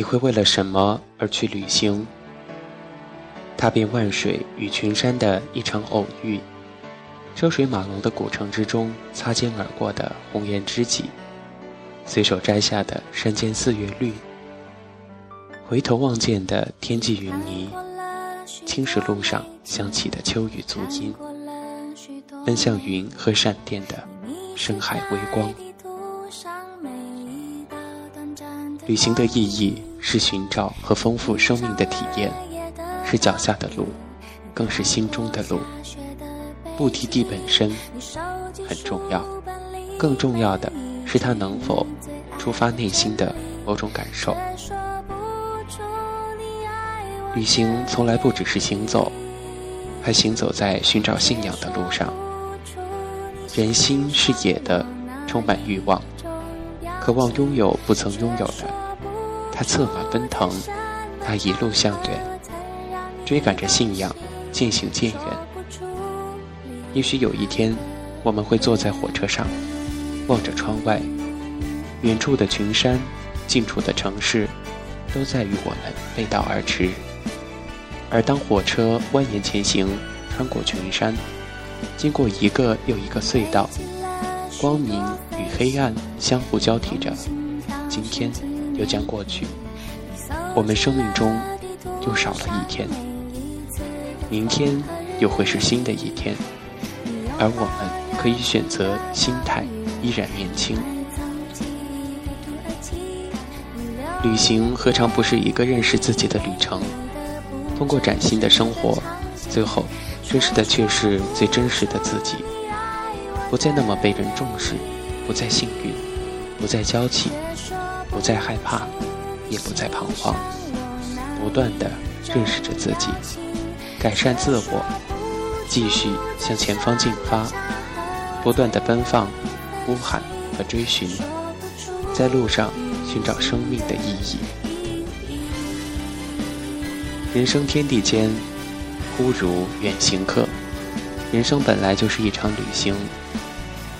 你会为了什么而去旅行？踏遍万水与群山的一场偶遇，车水马龙的古城之中擦肩而过的红颜知己，随手摘下的山间四月绿，回头望见的天际云霓，青石路上响起的秋雨足音，奔向云和闪电的深海微光。旅行的意义是寻找和丰富生命的体验。是脚下的路，更是心中的路。目的地本身很重要，更重要的是它能否触发内心的某种感受。旅行从来不只是行走，还行走在寻找信仰的路上。人心是野的，充满欲望，渴望拥有不曾拥有的。他策马奔腾，他一路向远。追赶着信仰，渐行渐远。也许有一天，我们会坐在火车上，望着窗外，远处的群山，近处的城市，都在与我们背道而驰。而当火车蜿蜒前行，穿过群山，经过一个又一个隧道，光明黑暗相互交替着，今天又将过去，我们生命中又少了一天。明天又会是新的一天，而我们可以选择心态依然年轻。旅行何尝不是一个认识自己的旅程？通过崭新的生活，最后认识的却是最真实的自己。不再那么被人重视，不再幸运，不再娇气，不再害怕，也不再彷徨，不断的认识着自己。改善自我，继续向前方进发，不断的奔放、呼喊和追寻，在路上寻找生命的意义。人生天地间，忽如远行客。人生本来就是一场旅行，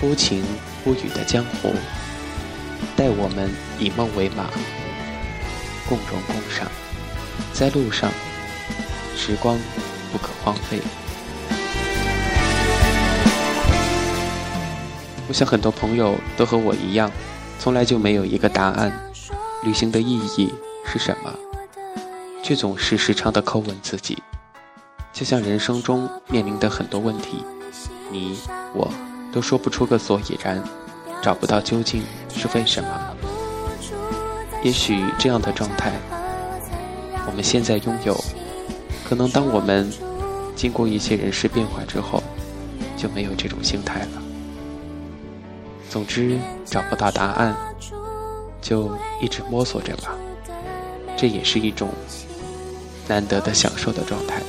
忽晴忽雨的江湖，待我们以梦为马，共荣共赏，在路上，时光。不可荒废。我想很多朋友都和我一样，从来就没有一个答案。旅行的意义是什么？却总是时常的叩问自己。就像人生中面临的很多问题，你我都说不出个所以然，找不到究竟是为什么。也许这样的状态，我们现在拥有。可能当我们经过一些人事变化之后，就没有这种心态了。总之，找不到答案，就一直摸索着吧。这也是一种难得的享受的状态。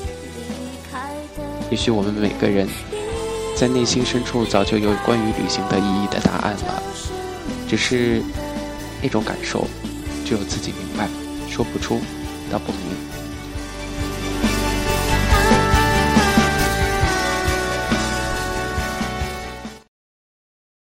也许我们每个人在内心深处早就有关于旅行的意义的答案了，只是那种感受，只有自己明白，说不出，道不明。